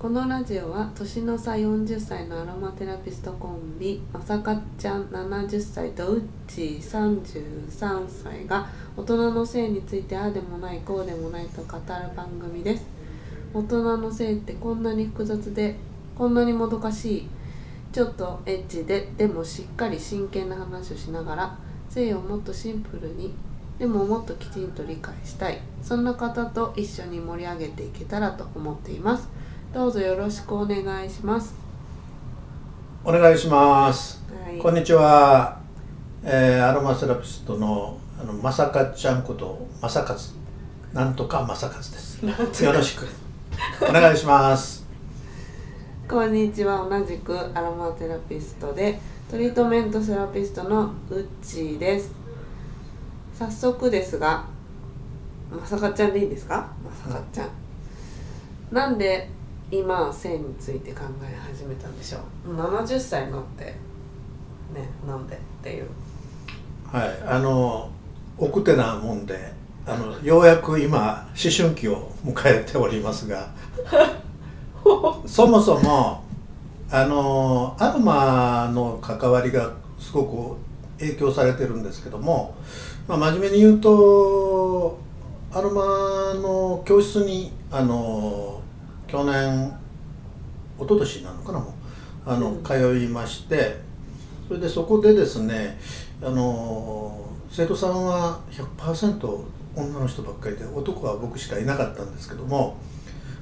このラジオは年の差40歳のアロマテラピストコンビまさかちゃん70歳とうっちー33歳が大人の性についてああでもないこうでもないと語る番組です。大人の性ってこんなに複雑でこんなにもどかしいちょっとエッチででもしっかり真剣な話をしながら性をもっとシンプルにでももっときちんと理解したい。そんな方と一緒に盛り上げていけたらと思っています。どうぞよろしくお願いします。お願いします。はい。こんにちは。えーアロマセラピストのあのまさかちゃんことまさかつなんとかまさかつです。よろしく。お願いします。こんにちは。同じくアロマテラピストでトリートメントセラピストのうっちーです。早速ですがまさかちゃんでいいですか？まさかちゃん、なんで今性について考え始めたんでしょう。70歳になってねなんでっていう。はい、あの奥手なもんで、あのようやく今思春期を迎えておりますが、そもそもあのアロマの関わりがすごく影響されてるんですけども、まあ、真面目に言うとアロマの教室にあの去年一昨年なのかなもうあの、うん。通いましてそれでそこでですねあの生徒さんは100%女の人ばっかりで男は僕しかいなかったんですけども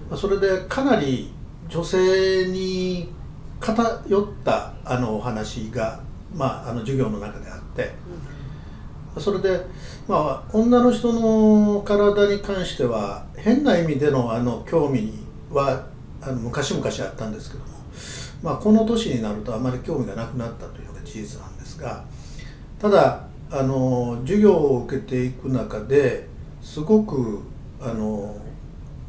まあそれでかなり女性に偏ったあのお話が、まあ、あの授業の中であってそれで、まあ、女の人の体に関しては変な意味でのあの興味はあの昔々あったんですけども、まあ、この年になるとあまり興味がなくなったというのが事実なんですがただあの授業を受けていく中ですごくあの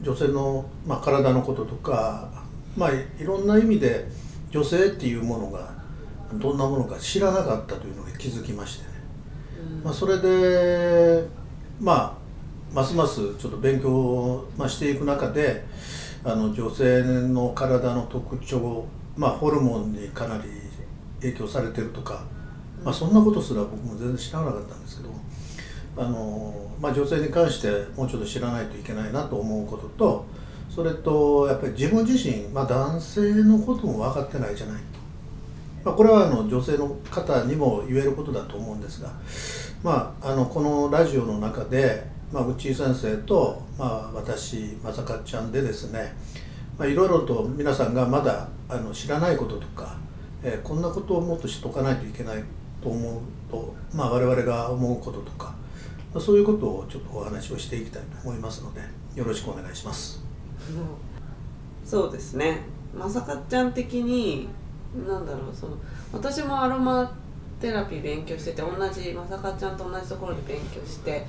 女性の、まあ、体のこととか、まあ、いろんな意味で女性っていうものがどんなものか知らなかったというのが気づきましてね、うん。まあ、それでまあますますちょっと勉強を、まあ、していく中であの女性の体の特徴、まあ、ホルモンにかなり影響されてるとか、まあ、そんなことすら僕も全然知らなかったんですけどあの、まあ、女性に関してもうちょっと知らないといけないなと思うこととそれとやっぱり自分自身、まあ、男性のことも分かってないじゃないと、まあ、これはあの女性の方にも言えることだと思うんですが、まあ、あのこのラジオの中で、まあ、うち先生と、まあ、私まさかちゃんでですねまあいろいろと皆さんがまだあの知らないこととか、えーこんなことをもっと知っとかないといけないと思うと、まあ、我々が思うこととか、まあ、そういうことをちょっとお話をしていきたいと思いますのでよろしくお願いします。そうですねまさかちゃん的になんだろうその私もアロマテラピー勉強してて同じまさかちゃんと同じところで勉強して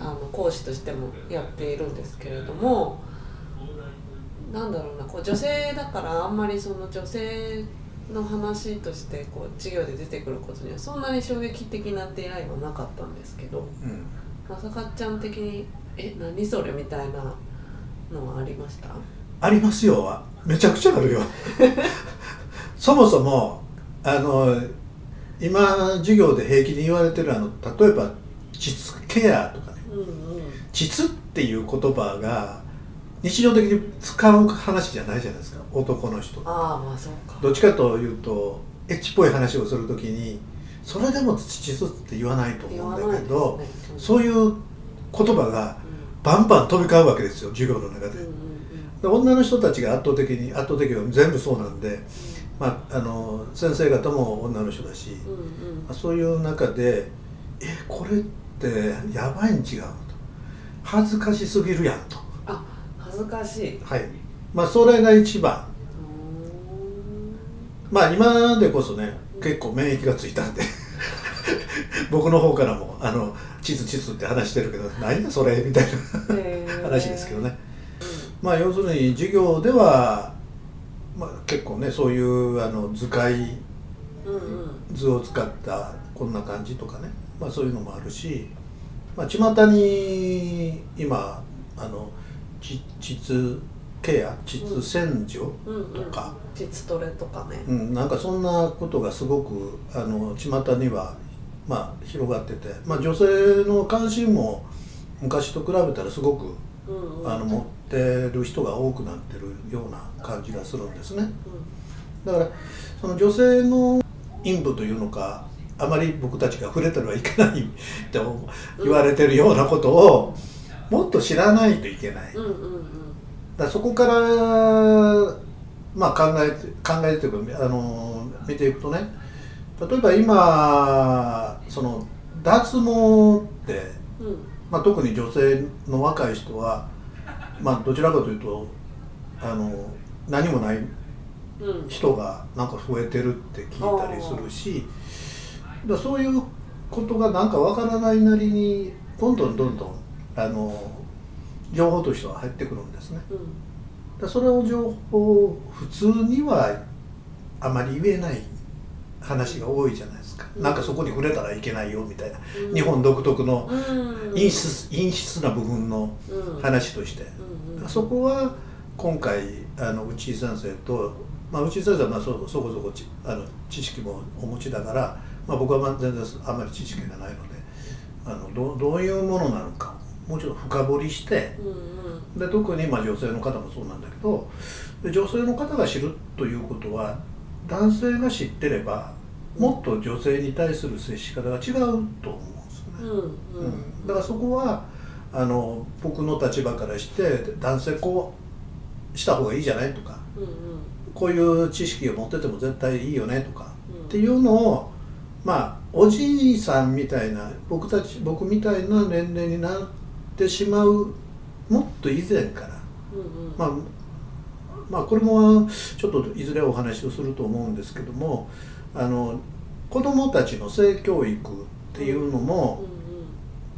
あの講師としてもやっているんですけれどもなんだろうなこう女性だからあんまりその女性の話としてこう授業で出てくることにはそんなに衝撃的な出会いはなかったんですけどうん。まさかちゃん的に「え何それ?」みたいなのはありました？ありますよ。めちゃくちゃあるよ。そもそもあの今授業で平気に言われてるあの例えば膣ケアとかねうんうん膣っていう言葉が日常的に使う話じゃないじゃないですか。男の人ああまあそうか。どっちかというとエッチっぽい話をするときにそれでも膣って言わないと思うんだけど、ね。そういう言葉がバンバン飛び交うわけですよ授業の中で。うんうんうん。で女の人たちが圧倒的に圧倒的は全部そうなんで、まあ、あの先生方も女の人だし、うんうん。まあそういう中でえこれってやばいん違うのと。恥ずかしすぎるやんと。あ恥ずかしい。はい。まあそれが一番。うまあ今でこそね結構免疫がついたんで。僕の方からも「あの地図地図」って話してるけど「何やそれ」みたいな話ですけどね。まあ要するに授業では、まあ、結構ねそういうあの図解うんうん。図を使ったこんな感じとかね、まあ、そういうのもあるし、まあ、巷に今あのち膣ケア膣洗浄うんうんとか、膣トレとかね。うんなんかそんなことがすごくあの巷には、まあ、広がってて、まあ、女性の関心も昔と比べたらすごくうんうん。あの持ってる人が多くなってるような感じがするんですね。だからその女性の陰部というのかあまり僕たちが触れてはいけないと言われてるようなことをもっと知らないといけない、うんうんうん。だそこから、まあ、考えて考えてといあの見ていくとね例えば今その脱毛って、うん。まあ、特に女性の若い人は、まあ、どちらかというとあの何もないうん。人がなんか増えてるって聞いたりするしだからそういうことがなんかわからないなりにどんどんどんどんあの情報としては入ってくるんですね。うん。それを情報を普通にはあまり言えない話が多いじゃないですか、うん。なんかそこに触れたらいけないよみたいな、うん。日本独特のうん。陰湿陰湿な部分のうん。話として、うんうんそこは今回あの内井先生と、まあ、内井先生はまあそそこそこちあの知識もお持ちだから、まあ、僕はまあ全然あまり知識がないのであのどどういうものなのかもうちょっと深掘りしてで特にまあ女性の方もそうなんだけどで女性の方が知るということは男性が知ってればもっと女性に対する接し方が違うと思うんですよね。うんうん。うん。だからそこはあの僕の立場からして男性こうした方がいいじゃないとかうんうん。こういう知識を持ってても絶対いいよねとか、うん。っていうのをまあおじいさんみたいな僕たち僕みたいな年齢になってしまうもっと以前からうんうん。まあまあこれもちょっといずれお話をすると思うんですけどもあの子どもたちの性教育っていうのも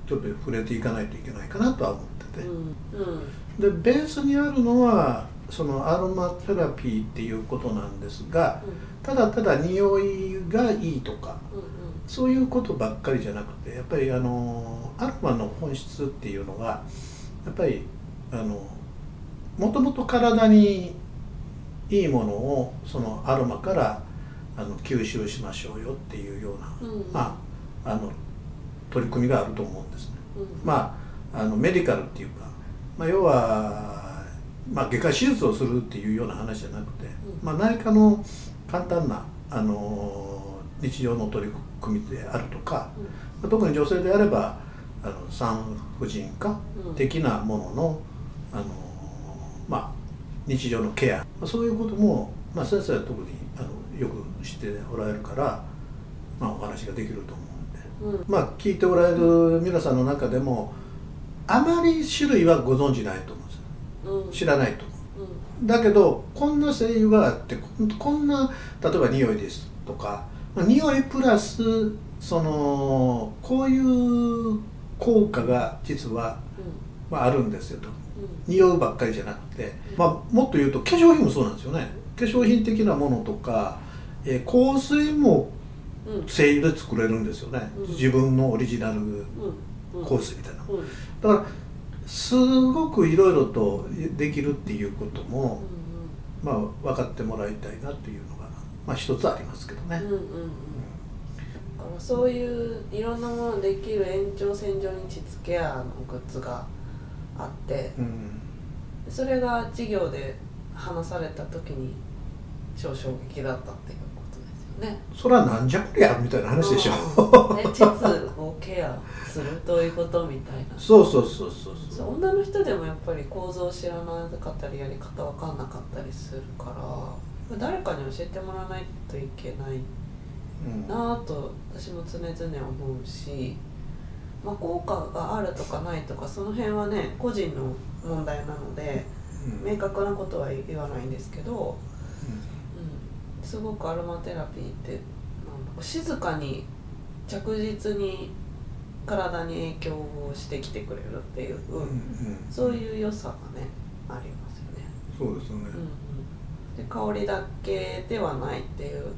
ちょっと触れていかないといけないかなとは思ってて。うんうんうん。でベースにあるのはそのアロマテラピーっていうことなんですがただただ匂いがいいとかそういうことばっかりじゃなくてやっぱりあのアロマの本質っていうのがやっぱりあのもともと体にいいものをそのアロマからあの吸収しましょうよっていうような、うんうん。まあ、あの取り組みがあると思うんですね。うん。まあ、あのメディカルっていうか、まあ、要は、まあ、外科手術をするっていうような話じゃなくて、うん。まあ、内科の簡単な、あの日常の取り組みであるとか、まあ特に女性であればあの産婦人科うん。的なものの、あのまあ、日常のケア、まあ、そういうことも、まあ、先生は特にあのよく知っておられるから、まあ、お話ができると思うんで。うん。まあ聞いておられる皆さんの中でもあまり種類はご存じないと思う知らないと。思うん。うだけどこんな精油があってこんな例えば匂いですとか、まあ、匂いプラスそのこういう効果が実は、まあ、あるんですよと。匂うばっかりじゃなくて、まあ、もっと言うと化粧品もそうなんですよね。化粧品的なものとか、えー香水もうん。うん精油で作れるんですよね、うん。自分のオリジナルうん。うん。香水みたいな。うんうん。だからすごくいろいろとできるっていうことも、まあ、分かってもらいたいなっていうのが、まあ、一つありますけどね。うんうんうん。そういういろんなものできる延長線上に膣ケアのグッズがあってうん。それが授業で話された時に超衝撃だったっていうね。それはなんじゃこりゃみたいな話でしょ、うんね、膣をケアするどういうことみたいな。そうそうそうそうそそうう女の人でもやっぱり構造を知らなかったりやり方わかんなかったりするから誰かに教えてもらわないといけないうんなぁと私も常々思うし、まあ、効果があるとかないとかその辺はね個人の問題なのでうん明確なことは言わないんですけど、うん、すごくアロマテラピーってなんだろう静かに着実に体に影響をしてきてくれるっていう、うんうんそういう良さがねありますよね。そうですよね、うんうん、で香りだけではないっていう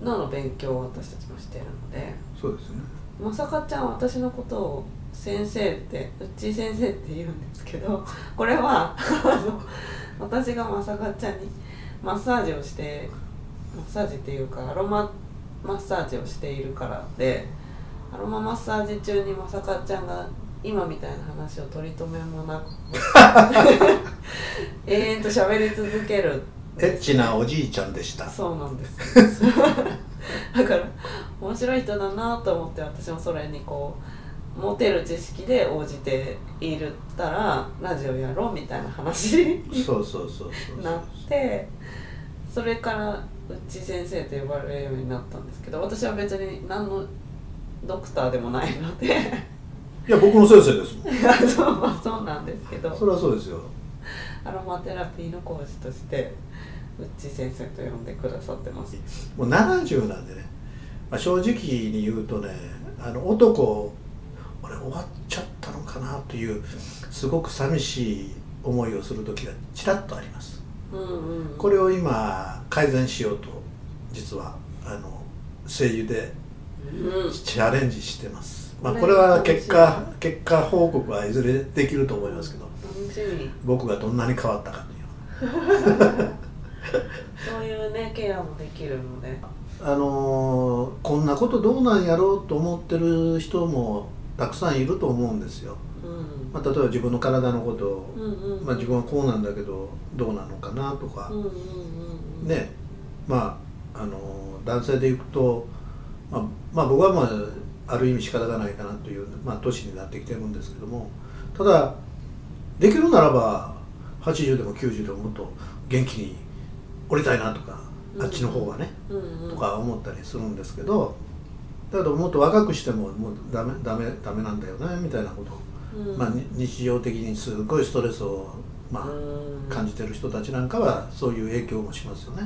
のの勉強を私たちもしてるので、そうですよね。まさかちゃんは私のことを先生ってうっちー先生って言うんですけどこれはあの私がまさかちゃんにマッサージをしてマッサージっていうかアロママッサージをしているからでアロママッサージ中にまさかちゃんが今みたいな話を取り留めもなく 永遠と喋り続けるエッチなおじいちゃんでした。そうなんですだから面白い人だなと思って私もそれにこう持てる知識で応じているったらラジオやろうみたいな話にそうそうそうそう。なってそれからうっち先生と呼ばれるようになったんですけど私は別に何のドクターでもないので。いや僕の先生ですもん。い やそうまあそうなんですけど。それはそうですよ。アロマテラピーの講師としてうっち先生と呼んでくださってます。もう70なんでね、まあ、正直に言うとねあの男俺終わっちゃったのかなというすごく寂しい思いをする時がちらっとあります。うんうん。これを今改善しようと実はあの声優でうん。チャレンジしてます、まあ、これは結果結果報告はいずれできると思いますけど僕がどんなに変わったかという。そういうねケアもできるので。あのーこんなことどうなんやろうと思ってる人もたくさんいると思うんですよ、うん。まあ、例えば自分の体のことを、うんうんうん。まあ、自分はこうなんだけどどうなのかなとか。うん、うんうんうん。ね。まああのー男性でいくと、まあ、まあ僕はまあある意味仕方がないかなという、まあ、年になってきてるんですけども。ただできるならば80でも90でももっと元気に降りたいなとかあっちの方がね、うんうん。とか思ったりするんですけどだけどもっと若くしてももうダメダメダメなんだよねみたいなこと。を、うん。まあ、に日常的にすごいストレスを、まあうん。感じてる人たちなんかはそういう影響もしますよね。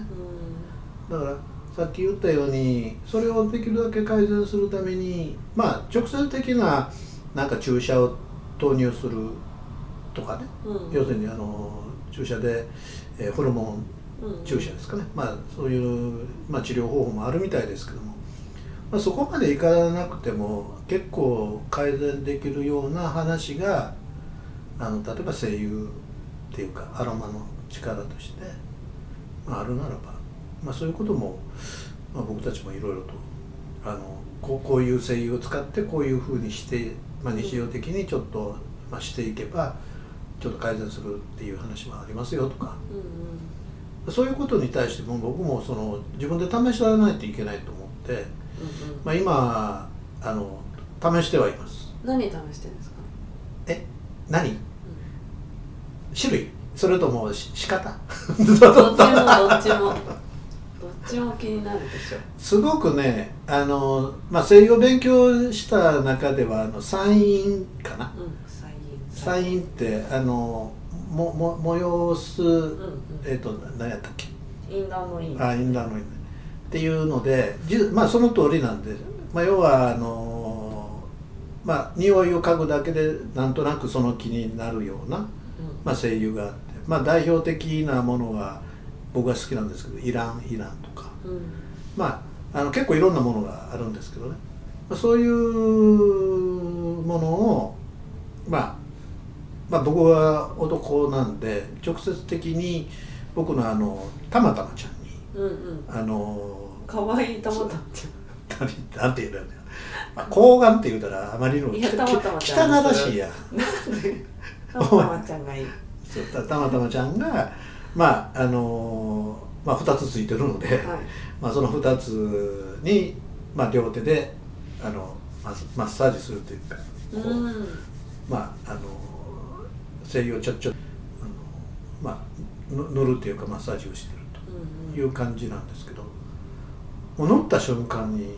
うだからさっき言ったようにそれをできるだけ改善するためにまあ直接的ななんか注射を投入するとかね、んうん。要するにあの注射で、えーホルモンうん注射ですかね、まあそういう、まあ、治療方法もあるみたいですけども、まあ、そこまでいかなくても結構改善できるような話があの例えば声優っていうかアロマの力として、まあ、あるならば、まあ、そういうことも、まあ、僕たちもいろいろとあのこうこういう声優を使ってこういうふうにして、まあ、日常的にちょっと、まあ、していけばちょっと改善するっていう話もありますよとか。うんうんそういうことに対しても僕もその自分で試しらないといけないと思って、まあ、今あの試してはいます。何試してるんですか？え何？種類？それともし仕方？どっちもどっちもどっちも気になるでしょ。すごくねあの、まあ、声優を勉強した中ではあのサインかな？うんサインサインってあのもも催す、うんうん。えっ、と何やったっけ？インダーのイン。あインダーのインっていうのでまあその通りなんで、まあ、要はあのまあ匂いを嗅ぐだけでなんとなくその気になるような、うん。まあ、声優があって、まあ、代表的なものが僕は好きなんですけどイランイランとか。うん。まああの結構いろんなものがあるんですけどね、まあ、そういうものをまあまあ僕は男なんで直接的に僕のあのたまたまちゃんにうんうん。あのかわいいたまたまなんて言うんだよ、まあ、睾丸って言うたらあまりにもいやきたまたまちゃん。汚らしいやなんで？たまたまちゃんがいい。たたまたまちゃんがまああのまあ2つついてるので、はい。まあ、その2つに、まあ、両手であのマッマッサージするというかこう、うん。まああの精油をちょっちょあのまあぬ塗るっていうかマッサージをしていう感じなんですけどもう塗った瞬間に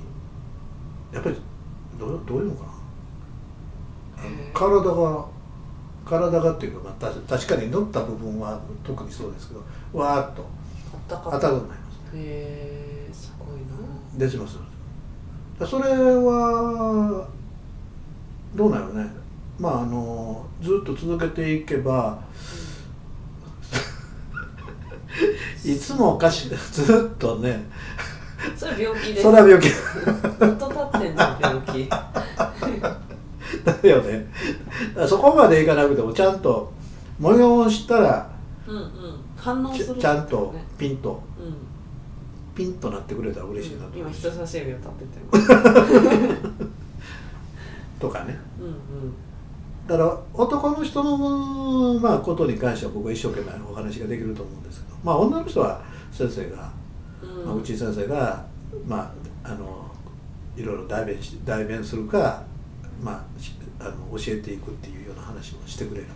やっぱりどうどういうのかな？体が体がっていうか、まあ、た確かに塗った部分は特にそうですけどわーっとあったか暖かくなります。へえすごいな。出します。だそれはどうなのね。まああのずっと続けていけばいつもおかしい。ずっとね。それ病気です。それは病気。ずっと立ってんの病気。だよね。そこまでいかなくてもちゃんと模様を知ったらうんうん。反応ちするちゃんとねピンと。うん。ピンとなってくれたら嬉しいなと今思います人差し指を立ててる とかね。うんうん。だから男の人の、まあ、ことに関しては僕は一生懸命お話ができると思うんですけど、まあ、女の人は先生が、うん。まあ、内井先生が、まあ、あのいろいろ代弁し代弁するか、まあ、しあの教えていくっていうような話をしてくれれ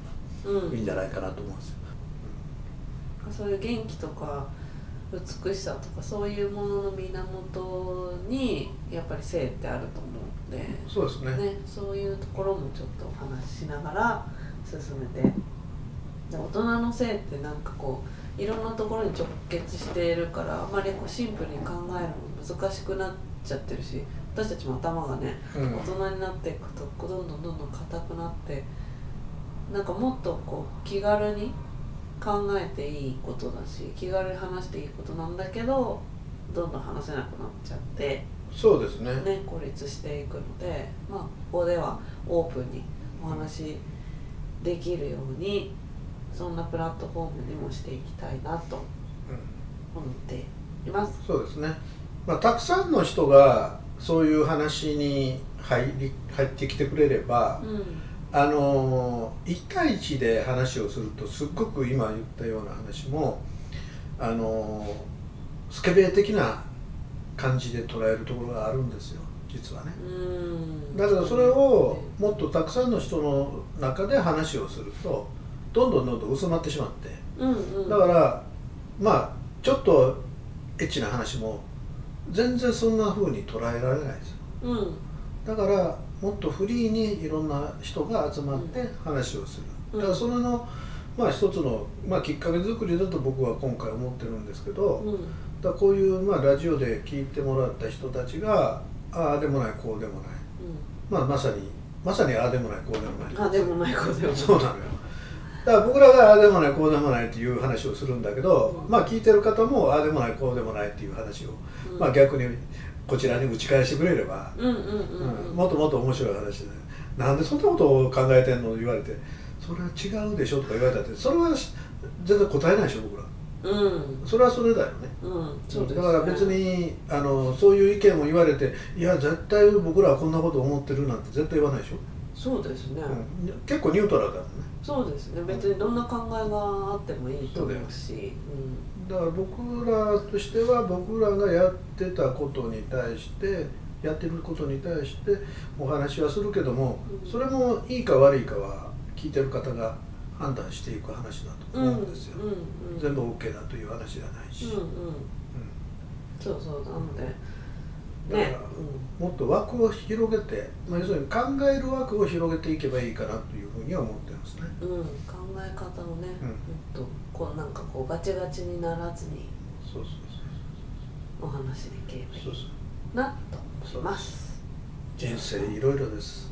うん。ばいいんじゃないかなと思うんですよ。そういう元気とか美しさとかそういうものの源にやっぱり性ってあると思うんで、そうですね。ね、そういうところもちょっとお話ししながら進めて。で大人の性ってなんかこういろんなところに直結しているからあまりこうシンプルに考えるの難しくなっちゃってるし私たちも頭がねうん。大人になっていくとどんどんどんどん硬くなってなんかもっとこう気軽に考えていいことだし気軽に話していいことなんだけどどんどん話せなくなっちゃって、そうですね。ね、孤立していくので、まあ、ここではオープンにお話できるようにそんなプラットフォームにもしていきたいなと思っています。そうですね、まあ、たくさんの人がそういう話に入り入ってきてくれれば、うん。あの1対1で話をするとすっごく今言ったような話もあのスケベ的な感じで捉えるところがあるんですよ実はね。うん。だからそれをもっとたくさんの人の中で話をするとどんどんどんどん薄まってしまって。うんうん。だからまあちょっとエッチな話も全然そんな風に捉えられないです。ようん。だからもっとフリーにいろんな人が集まって話をする、うん。だからそれのまあ一つの、まあ、きっかけ作りだと僕は今回思ってるんですけど、うん。だこういう、まあ、ラジオで聞いてもらった人たちがああでもないこうでもない、まあ、まさにまさにああでもないこうでもない。あでもないこうでもない。そうなのよ。だから僕らがああでもないこうでもないっていう話をするんだけど、うん。まあ聞いてる方もああでもないこうでもないっていう話を、うん。まあ逆にこちらに打ち返してくれれば、もっともっと面白い話でなんでそんなことを考えてんの？言われてそれは違うでしょ？とか言われたってそれは全然答えないでしょ僕らうん。それはそれだよね。うん。そうですね。だから別にあのそういう意見も言われていや絶対僕らはこんなこと思ってるなんて絶対言わないでしょ、そうですね、うん。結構ニュートラルだもんね。そうですね。別にどんな考えがあってもいいと思うし。だから僕らとしては僕らがやってたことに対してやってることに対してお話はするけどもうん。それもいいか悪いかは聞いてる方が判断していく話だとうん思うんですよ、うんうん全部 OK だという話じゃないし、うんうん。うんそうそうなので。だからねもっと枠を広げて、まあ、要するに考える枠を広げていけばいいかなというふうには思ってますね。うん、うん、考え方をね、うん。もっとこうなんかこうガチガチにならずにそうそうお話できればいそうそうそういなと思います。人生いろいろです。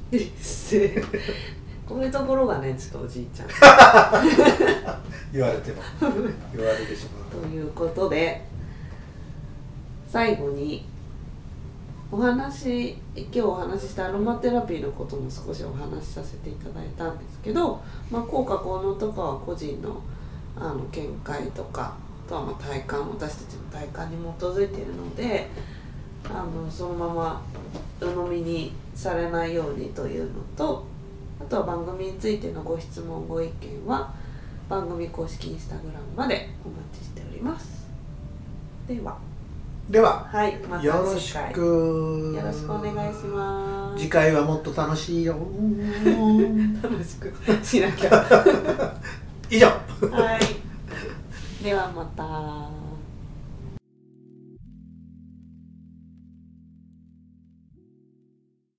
こういうところがねちょっとおじいちゃん言われても言われてしまう。ということで最後にお話今日お話ししたアロマテラピーのことも少しお話しさせていただいたんですけど、まあ、効果効能とかは個人のあの見解とかあとはまあ体感私たちの体感に基づいているのであのそのまま鵜呑みにされないようにというのとあとは番組についてのご質問ご意見は番組公式インスタグラムまでお待ちしております。では。では、はいまたよろしく。よろしくお願いします。次回はもっと楽しいよ。楽しくしなきゃ。以上。はい。ではまた